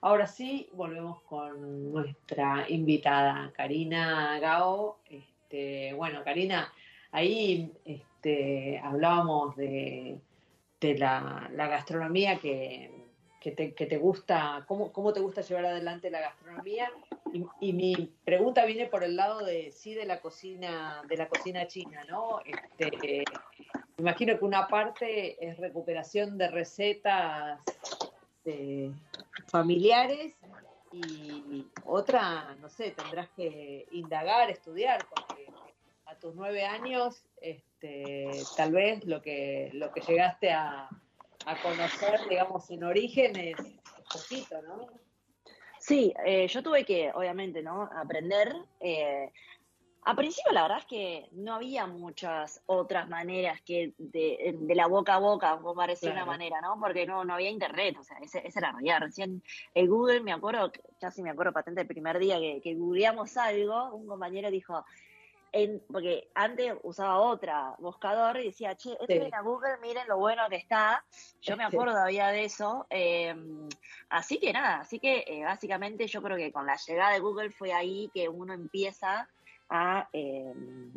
Ahora sí, volvemos con nuestra invitada, Karina Gao. Este, bueno, Karina, ahí este, hablábamos de, la, gastronomía que, te, gusta, cómo, cómo te gusta llevar adelante la gastronomía y, mi pregunta viene por el lado de sí de la cocina, de la cocina china, ¿no? Este, me imagino que una parte es recuperación de recetas este, familiares y otra, no sé, tendrás que indagar, estudiar, porque a tus nueve años, este, tal vez lo que, lo que llegaste a, a conocer, digamos, en origen es poquito, ¿no? Sí, eh, yo tuve que, obviamente, ¿no? Aprender. Eh, a principio, la verdad es que no había muchas otras maneras que de, la boca a boca, como parecía una manera, ¿no? Porque no, no había internet, o sea, esa era la realidad. Recién el Google, me acuerdo, casi me acuerdo patente el primer día que, que googleamos algo, un compañero dijo, porque antes usaba otra buscador y decía, che, esto sí. a Google, miren lo bueno que está. Yo me acuerdo todavía de eso. Em, así que nada, así que eh, básicamente yo creo que con la llegada de Google fue ahí que uno empieza a, em,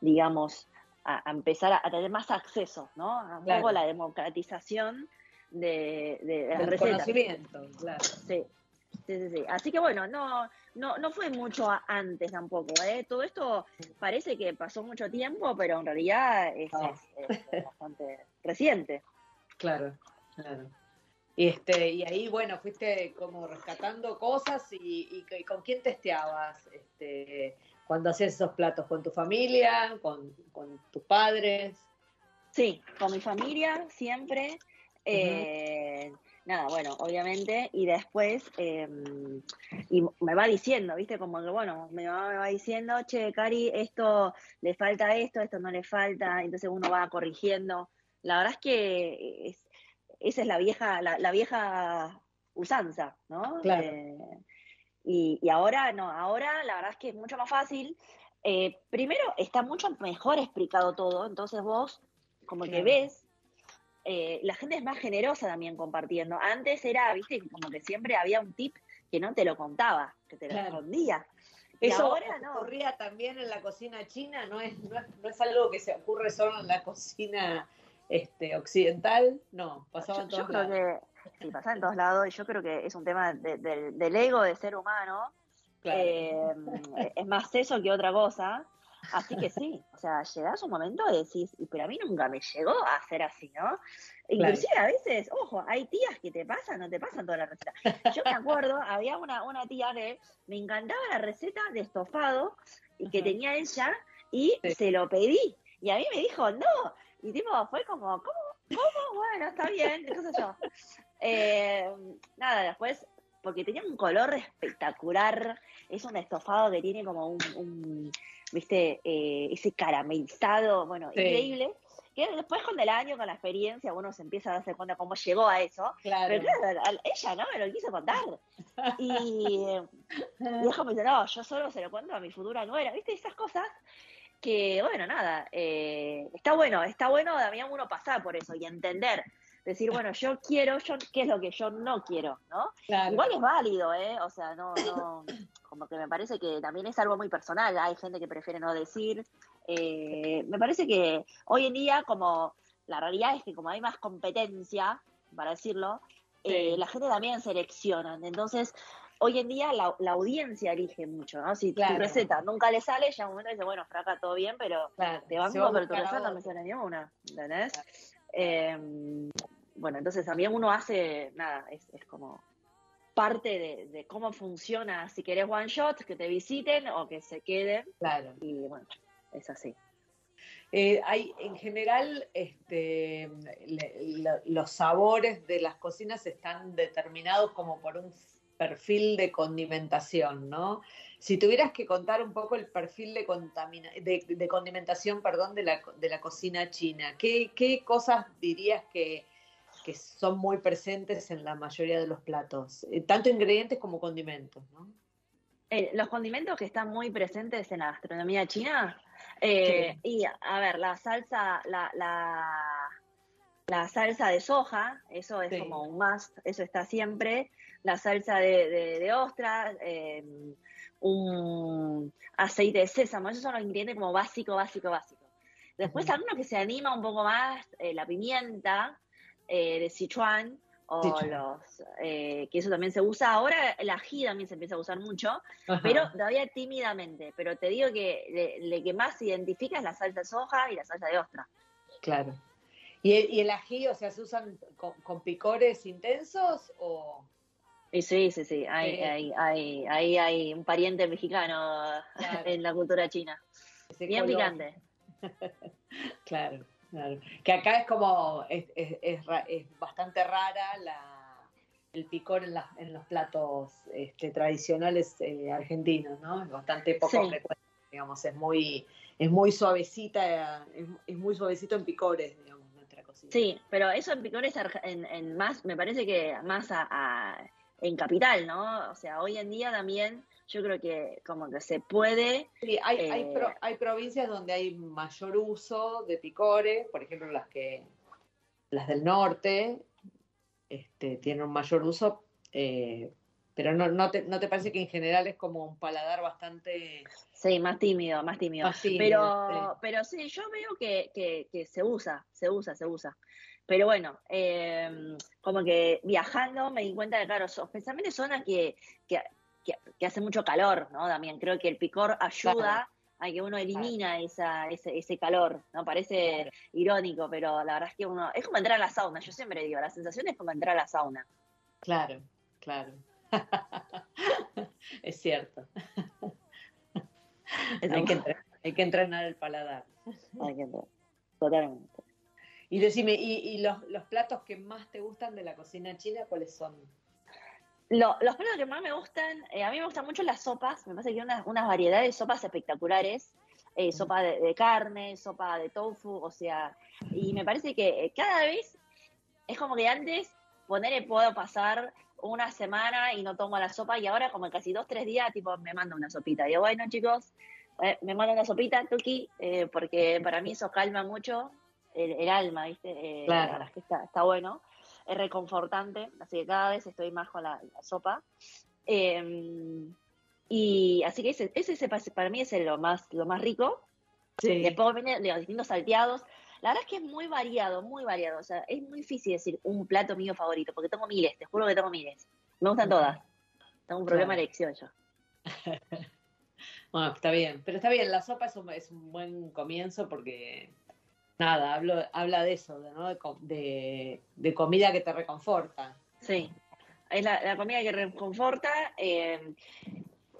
digamos, a, empezar a, tener más acceso, ¿no? Un poco la democratización de, de, las conocimiento, claro. Sí. Sí, sí, sí. Así que bueno, no, no, no fue mucho antes tampoco. ¿eh? Todo esto parece que pasó mucho tiempo, pero en realidad es, Ah. bastante reciente. Claro, claro. Y, este, y ahí, bueno, fuiste como rescatando cosas y, y- y con quién testeabas este, cuando hacías esos platos, con tu familia, con, con tus padres. Sí, con mi familia siempre. eh, Nada, bueno, obviamente, y después, eh, y me va diciendo, ¿viste? Como que, bueno, me va, me va diciendo, che, Cari, esto le falta esto, esto no le falta, entonces uno va corrigiendo. La verdad es que es- esa es la vieja, la, la vieja usanza, ¿no? Claro. Eh, y, y ahora, no, ahora la verdad es que es mucho más fácil. Eh, primero, está mucho mejor explicado todo, entonces vos como que ves eh, la gente es más generosa también compartiendo. Antes era, viste, como que siempre había un tip que no te lo contaba, que te lo Claro. escondía. Y Eso ahora no. ocurría también en la cocina china, no es, no es, no es algo que se ocurre solo en la cocina este, occidental, no, pasaba en Yo, todos lados. que sí, pasa en todos lados y yo creo que es un tema de- de- del ego de ser humano. Claro. Eh, es más eso que otra cosa. Así que sí, o sea, llegás un momento de decís, "Y, pero a mí nunca me llegó a ser así, ¿no? Inclusive a veces, ojo, hay tías que te pasan, no te pasan toda la receta. Yo me acuerdo, había una, una tía que me encantaba la receta de estofado y que Ajá. tenía ella y Sí. se lo pedí. Y a mí me dijo, no. Y tipo, fue como, ¿cómo? ¿Cómo? Bueno, está bien, qué sé yo. Eh, nada, después, porque tenía un color espectacular, es un estofado que tiene como un, un, viste, eh, ese caramelizado, bueno, Sí. increíble. que después con el año, con la experiencia, uno se empieza a darse cuenta cómo llegó a eso. Claro. Pero claro, ella no me lo quiso contar. Y, y es como no, yo solo se lo cuento a mi futura nuera, ¿viste? Esas cosas que, bueno, nada, eh, está bueno, está bueno también uno pasar por eso y entender, decir, bueno, yo quiero, yo, ¿qué es lo que yo no quiero? ¿no? Claro. Igual es válido, ¿eh? O sea, no, no, como que me parece que también es algo muy personal, hay gente que prefiere no decir. Eh, me parece que hoy en día, como la realidad es que como hay más competencia, para decirlo, eh, Sí. la gente también selecciona. Entonces, hoy en día la, la audiencia elige mucho, ¿no? Si Claro. tu receta nunca le sale, ya un momento dice, bueno, fraca, todo bien, pero Claro, te se va a banco, pero tu receta no me sale ni una, ¿entendés? Eh, bueno, entonces también uno hace, nada, es, es como parte de, de cómo funciona, si querés one shot, que te visiten o que se queden, Claro. y bueno, es así. Eh, hay, en general, este, le- los sabores de las cocinas están determinados como por un perfil de condimentación, ¿no? Si tuvieras que contar un poco el perfil de, contamina- de, de condimentación perdón, de, la, de la cocina china, ¿qué, qué cosas dirías que, que son muy presentes en la mayoría de los platos? Eh, tanto ingredientes como condimentos, ¿no? Eh, los condimentos que están muy presentes en la gastronomía china, eh, y a ver, la salsa, la, la, la salsa de soja, eso es Sí. como un must, eso está siempre, la salsa de, de, de ostra, eh, un aceite de sésamo, esos son los ingredientes como básico, básico, básico. Después Ujú. alguno que se anima un poco más, eh, la pimienta eh, de Sichuan, o Sichuan. los, eh, que eso también se usa ahora, el ají también se empieza a usar mucho, Ajá. pero todavía tímidamente. Pero te digo que le, le que más se identifica es la salsa de soja y la salsa de ostra. Claro. ¿Y el, y el ají, o sea, se usan con, con picores intensos o...? Sí, sí, sí, hay, hay, hay, hay, hay un pariente mexicano Claro. en la cultura china. ese Bien color? picante. Claro, claro. Que acá es como, es, es, es es bastante rara la, el picor en, las- en los platos este, tradicionales eh, argentinos, ¿no? Es bastante poco Sí. frecuente, digamos, es muy, es muy suavecita, es, es muy suavecito en picores, digamos, nuestra cocina. Sí, pero eso en picores en, en más, me parece que más a, a- en capital, ¿no? O sea, hoy en día también yo creo que como que se puede Sí, hay, hay, Eh, pro- hay provincias donde hay mayor uso de picores, por ejemplo las que las del norte este, tienen un mayor uso, eh, pero no, no, te, no te parece que en general es como un paladar bastante Sí, más tímido, más tímido. Más tímido, pero, sí. pero sí, yo veo que, que, que se usa, se usa, se usa. Pero bueno, eh, como que viajando me di cuenta de, claro, especialmente zonas que, que, que, que hace mucho calor, ¿no? También creo que el picor ayuda a que uno elimina esa, ese, ese calor, ¿no? Parece Claro. irónico, pero la verdad es que uno, es como entrar a la sauna, yo siempre digo, la sensación es como entrar a la sauna. claro, claro. es cierto. hay, que entre- hay que entrenar el paladar. Hay que entrar. Totalmente. Y decime, ¿y, y los, los platos que más te gustan de la cocina china, cuáles son? Lo- los platos que más me gustan, eh, a mí me gustan mucho las sopas, me parece que hay unas, unas variedades de sopas espectaculares, eh, sopa de, de carne, sopa de tofu, o sea, y me parece que eh, cada vez es como que antes poner puedo pasar una semana y no tomo la sopa y ahora como casi dos, tres días tipo me mando una sopita. Digo, bueno chicos, eh, me mando una sopita, Tuki, eh, porque para mí eso calma mucho el, el alma, ¿viste? Eh, Claro. La verdad es que está, está bueno es reconfortante, así que cada vez estoy más con la, la sopa. Eh, y así que ese, ese, ese pa- para mí es lo más, lo más rico. Sí. Después vienen los distintos salteados. La verdad es que es muy variado, muy variado. O sea, es muy difícil decir un plato mío favorito, porque tengo miles, te juro que tengo miles. Me gustan todas. Tengo un problema Claro. de elección yo. Bueno, está bien, pero está bien, la sopa es un, es un buen comienzo porque, nada, hablo, habla de eso, de, ¿no? de, co- de- de comida que te reconforta. Sí, es la, la comida que reconforta, eh,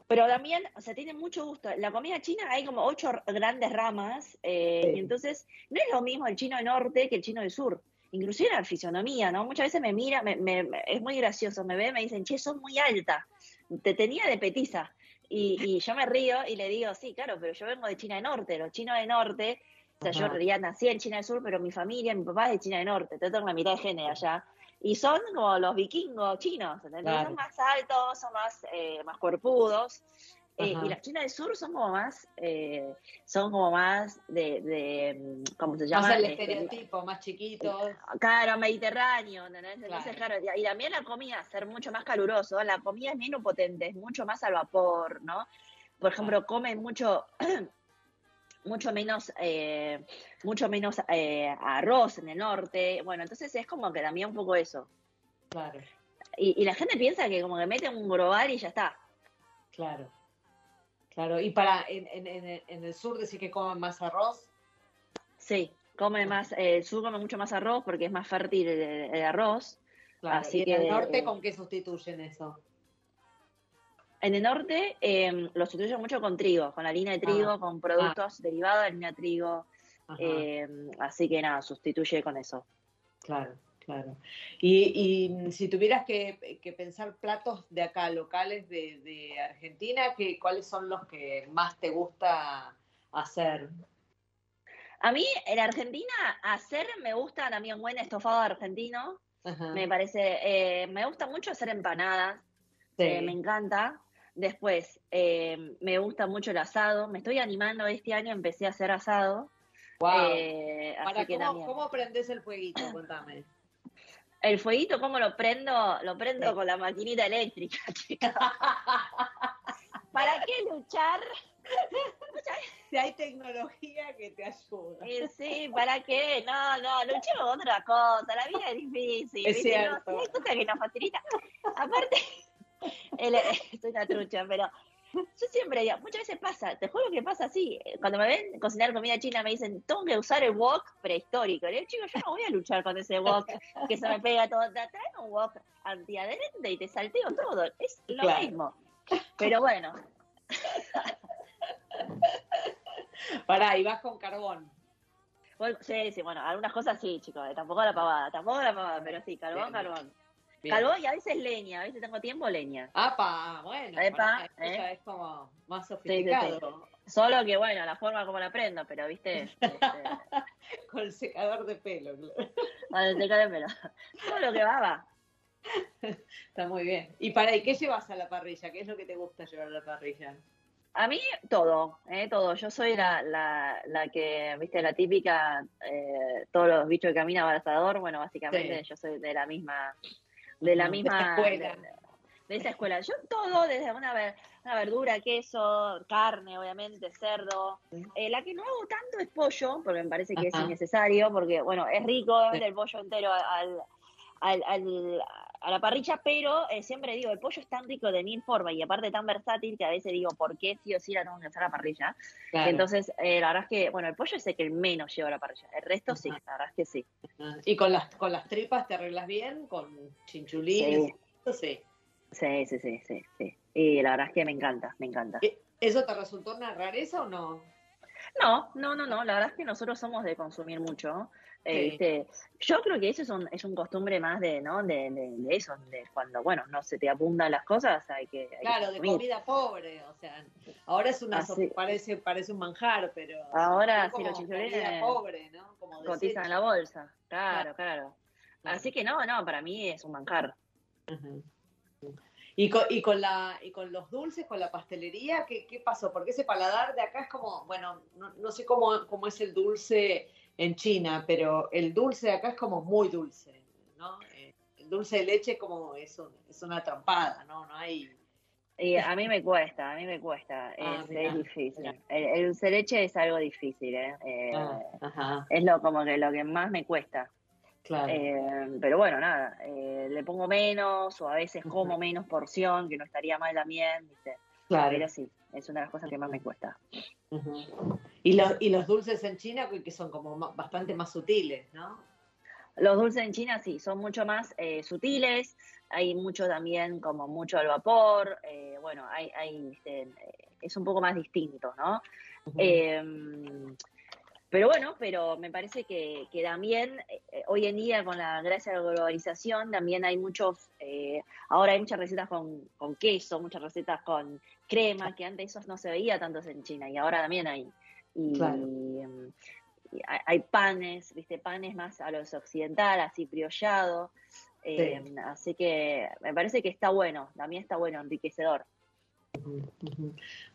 pero también, o sea, tiene mucho gusto. La comida china hay como ocho grandes ramas, eh, Sí. y entonces no es lo mismo el chino del norte que el chino del sur. Inclusive la fisionomía, ¿no? Muchas veces me mira, me, me- me- es muy gracioso, me ve, me dicen, che, sos muy alta, te tenía de petiza. Y, y yo me río y le digo, sí, claro, pero yo vengo de China del Norte, los chinos del norte O sea, yo en realidad nací en China del Sur, pero mi familia, mi papá es de China del Norte, tengo la mitad de género allá. Y son como los vikingos chinos, ¿entendés? Claro. Son más altos, son más, eh, más cuerpudos. Eh, y las chinas del sur son como más, eh, son como más de, de, mm, ¿cómo se llama? Más el Este, estereotipo, más chiquitos. Claro, mediterráneo, ¿entendés? Entonces, Claro. claro, y también la comida, ser mucho más caluroso, la comida es menos potente, es mucho más al vapor, ¿no? Por ejemplo, comen mucho, mucho menos, eh, mucho menos eh, arroz en el norte, bueno, entonces es como que también un poco eso. Claro, Y, y la gente piensa que como que meten un global y ya está. claro. Claro, y para en, en, en, el sur decir que comen más arroz. Sí, come más, eh, el sur come mucho más arroz porque es más fértil el, el arroz. Claro, Así y en el norte, ¿con qué sustituyen eso? En el norte eh, lo sustituyen mucho con trigo, con harina de trigo, Ah. con productos derivados de harina de trigo. Eh, así que nada, sustituye con eso. claro, claro. Y, y si tuvieras que, que pensar platos de acá, locales de, de Argentina, que, ¿cuáles son los que más te gusta hacer? A mí en Argentina hacer me gusta también buen estofado argentino. Ajá, Me parece, eh, me gusta mucho hacer empanadas, sí. eh, me encanta. Después, eh, me gusta mucho el asado. Me estoy animando este año, empecé a hacer asado. Eh, así Para, que ¿cómo, también. ¿Cómo prendes el fueguito? Cuéntame. El fueguito, ¿cómo lo prendo? Lo prendo Sí. con la maquinita eléctrica, chicos. ¿Para qué luchar? si hay tecnología que te ayuda. Eh, sí, ¿para qué? No, no, luchemos con otra cosa. La vida es difícil. Es ¿viste? cierto. No, hay cosas que nos facilita. Aparte, el- estoy una trucha, pero yo siempre digo, muchas veces pasa, te juro que pasa así. Cuando me ven cocinar comida china me dicen, tengo que usar el wok prehistórico. Le digo, chicos, yo no voy a luchar con ese wok que se me pega todo. Trae un wok antiadherente y te salteo todo. Es lo Claro. mismo. Pero bueno, Pará, y vas con carbón. bueno, sí, sí, bueno, algunas cosas sí, chicos, eh, tampoco la pavada, tampoco la pavada, pero sí, carbón, carbón. Bien. Carbón y a veces leña, a veces tengo tiempo leña. Apa, bueno, Epa, eh. ya es como más sí, sí. sofisticado. Solo que bueno, la forma como la prendo, pero viste, este, Con el secador de pelo, claro. bueno, te cae, pero todo lo que va, va. Está muy bien. Y para, ¿y qué llevas a la parrilla? ¿Qué es lo que te gusta llevar a la parrilla? A mí todo, eh, todo. Yo soy la, la, la que, viste, la típica, eh, todos los bichos que caminan al asador, bueno, básicamente Sí. yo soy de la misma, de la de misma esa escuela. de, esa escuela. Yo todo, desde una, ver- una verdura, queso, carne, obviamente, cerdo. Eh, la que no hago tanto es pollo, porque me parece que es innecesario, porque, bueno, es rico, obviamente, el pollo entero al, al, al- a la parrilla, pero eh, siempre digo, el pollo es tan rico de mil formas y aparte tan versátil que a veces digo, ¿por qué sí o sí la tengo que hacer a la parrilla? Claro. Entonces, eh, la verdad es que, bueno, el pollo es el que menos lleva a la parrilla, el resto sí, la verdad es que sí. Ajá. ¿Y con las, con las tripas te arreglas bien? ¿Con chinchulines? Sí. Eso sí. Sí, sí, sí, sí, sí. Y la verdad es que me encanta, me encanta. ¿E- ¿Eso te resultó una rareza o no? No, no, no, no, la verdad es que nosotros somos de consumir mucho. Eh. ¿viste? Yo creo que eso es un, es un costumbre más de, ¿no? De, de, de eso, de cuando, bueno, no se te abundan las cosas, hay que. hay que Claro, de comida pobre, o sea, ahora es una Así. parece parece un manjar, pero Ahora, sí, los comida pobre, ¿no? Como Cotizan en la bolsa, claro, claro. Claro. Así que no, no, para mí es un manjar. Y con, y con la y con los dulces, con la pastelería, ¿qué, qué pasó? Porque ese paladar de acá es como, bueno, no, no sé cómo, cómo es el dulce en China, pero el dulce de acá es como muy dulce, ¿no? Eh, el dulce de leche como es, un- es una trampada, ¿no? No hay... Y a mí me cuesta, a mí me cuesta, Ah, es, mirá, es difícil. El, el dulce de leche es algo difícil, ¿eh? Eh, Ah, ajá, Es lo como que lo que más me cuesta. claro. Eh, pero bueno, nada, eh, le pongo menos o a veces como menos porción, que no estaría mal también, ¿viste? claro. Pero sí, es una de las cosas que más me cuesta. Ujú. Y los, y los dulces en China que son como bastante más sutiles, ¿no? Los dulces en China sí, son mucho más eh, sutiles, hay mucho también como mucho al vapor, eh, bueno, hay, hay ¿viste? Eh, es un poco más distinto, ¿no? Eh, pero bueno, pero me parece que, que también eh, hoy en día con la gracia de la globalización también hay muchos, eh, ahora hay muchas recetas con, con queso, muchas recetas con crema, que antes eso no se veía tanto en China y ahora también hay. Y, Claro. mm, hay, panes, viste, panes más a los occidental, así briollado. Eh, Así que me parece que está bueno, también está bueno, enriquecedor.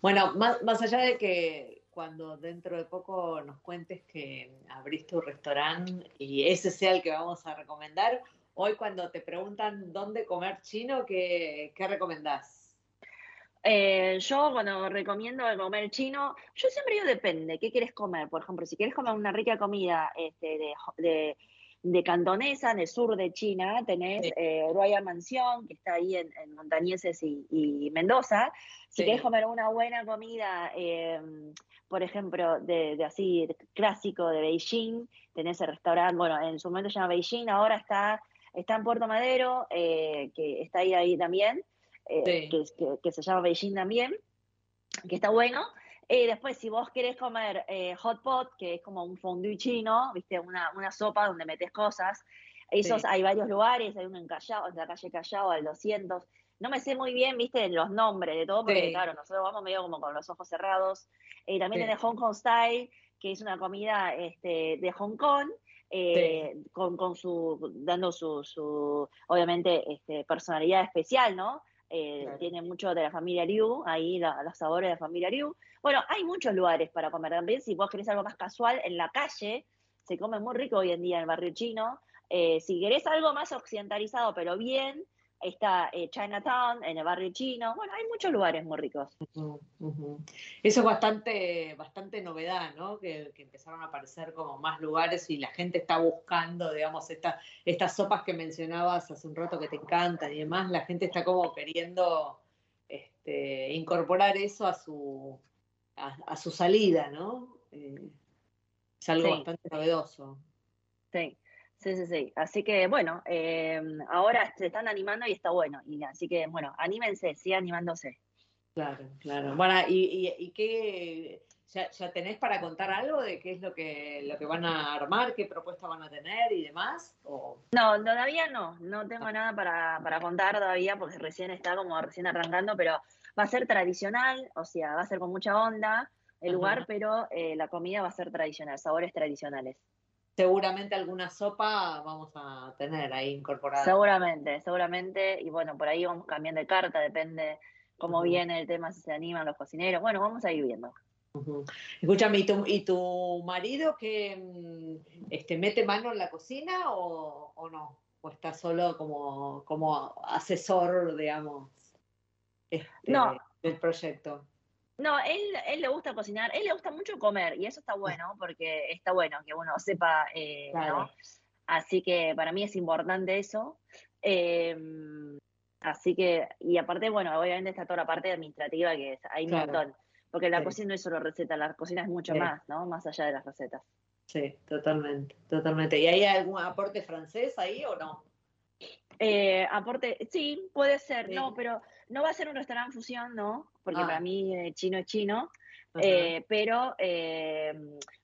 Bueno, más, más allá de que cuando dentro de poco nos cuentes que abrís tu restaurante y ese sea el que vamos a recomendar, hoy cuando te preguntan dónde comer chino, ¿qué, qué recomendás? Eh, yo cuando recomiendo comer chino, yo siempre digo depende, ¿qué quieres comer? Por ejemplo, si quieres comer una rica comida este, de, de, de cantonesa en el sur de China, tenés Sí. eh, Royal Mansión, que está ahí en, en Montañeses y, y Mendoza. Si Sí. querés comer una buena comida, eh, por ejemplo, de, de así clásico de Beijing, tenés el restaurante, bueno, en su momento se llama Beijing, ahora está, está en Puerto Madero, eh, que está ahí, ahí también, eh, Sí. que, que- que se llama Beijing también, que está bueno. Eh, después, si vos querés comer eh, hot pot, que es como un fondue chino, viste, una, una sopa donde metes cosas, esos Sí. hay varios lugares, hay uno en Callao, en la calle Callao, al 200. No me sé muy bien, viste, los nombres de todo, porque Sí. claro, nosotros vamos medio como con los ojos cerrados. Eh, también Sí. tenés Hong Kong Style, que es una comida este, de Hong Kong, eh, con, con su, dando su, su obviamente, este, personalidad especial, ¿no? Eh, Claro. Tiene mucho de la familia Liu, ahí la- los sabores de la familia Liu. Bueno, hay muchos lugares para comer también. Si vos querés algo más casual, en la calle se come muy rico hoy en día en el barrio chino. Eh, si querés algo más occidentalizado, pero bien, está eh, Chinatown, en el barrio chino. Bueno, hay muchos lugares muy ricos. Eso es bastante, bastante novedad, ¿no? Que, que empezaron a aparecer como más lugares y la gente está buscando, digamos, esta, estas sopas que mencionabas hace un rato que te encantan y demás, la gente está como queriendo este, incorporar eso a su, a, a su salida, ¿no? Eh, es algo Sí. bastante novedoso. Sí, sí, sí, sí. Así que bueno, eh, ahora se están animando y está bueno. Y así que bueno, anímense, sigan animándose. Claro, claro. Bueno, ¿y, y, y qué, ya, ya tenés para contar algo de qué es lo que, lo que van a armar, qué propuesta van a tener y demás? ¿O No, todavía no, no tengo nada para, para contar todavía porque recién está como recién arrancando, pero va a ser tradicional, o sea, va a ser con mucha onda el Ajá. lugar, pero eh, la comida va a ser tradicional, sabores tradicionales. Seguramente alguna sopa vamos a tener ahí incorporada? Seguramente, seguramente, y bueno, por ahí vamos cambiando de carta, depende cómo viene el tema, si se animan los cocineros, bueno, vamos a ir viendo. Escúchame, ¿y tu, y tu marido que mm, este, mete mano en la cocina o, o no? ¿O está solo como, como asesor, digamos, este, No. del proyecto? No, él, él le gusta cocinar, él le gusta mucho comer y eso está bueno porque está bueno que uno sepa, eh, Claro. ¿no? Así que para mí es importante eso. Eh, así que, y aparte, bueno, obviamente está toda la parte administrativa que es, hay un Claro. montón. Porque la Sí. cocina no es solo receta, la cocina es mucho Sí. más, ¿no? Más allá de las recetas. Sí, totalmente, totalmente. ¿Y hay algún aporte francés ahí o no? Eh, aporte, sí, puede ser, Sí. no, pero no va a ser un restaurante fusión, ¿no? Porque Ah. para mí eh, chino es chino. Eh, pero, eh,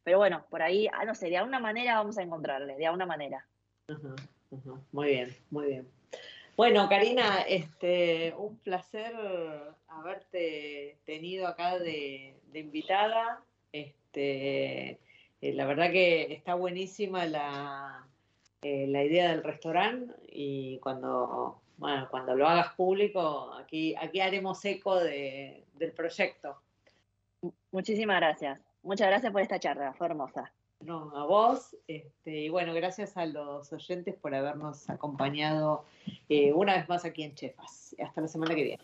pero bueno, por ahí, ah, no sé, de alguna manera vamos a encontrarle, de alguna manera. Ajá, ajá. Muy bien, muy bien. Bueno, Karina, este, un placer haberte tenido acá de, de invitada. Este, eh, la verdad que está buenísima la, la idea del restaurante y cuando, bueno, cuando lo hagas público, aquí, aquí haremos eco de- del proyecto. Muchísimas gracias. Muchas gracias por esta charla, fue hermosa. No, a vos, este, y bueno, gracias a los oyentes por habernos acompañado eh, una vez más aquí en Chefas. Hasta la semana que viene.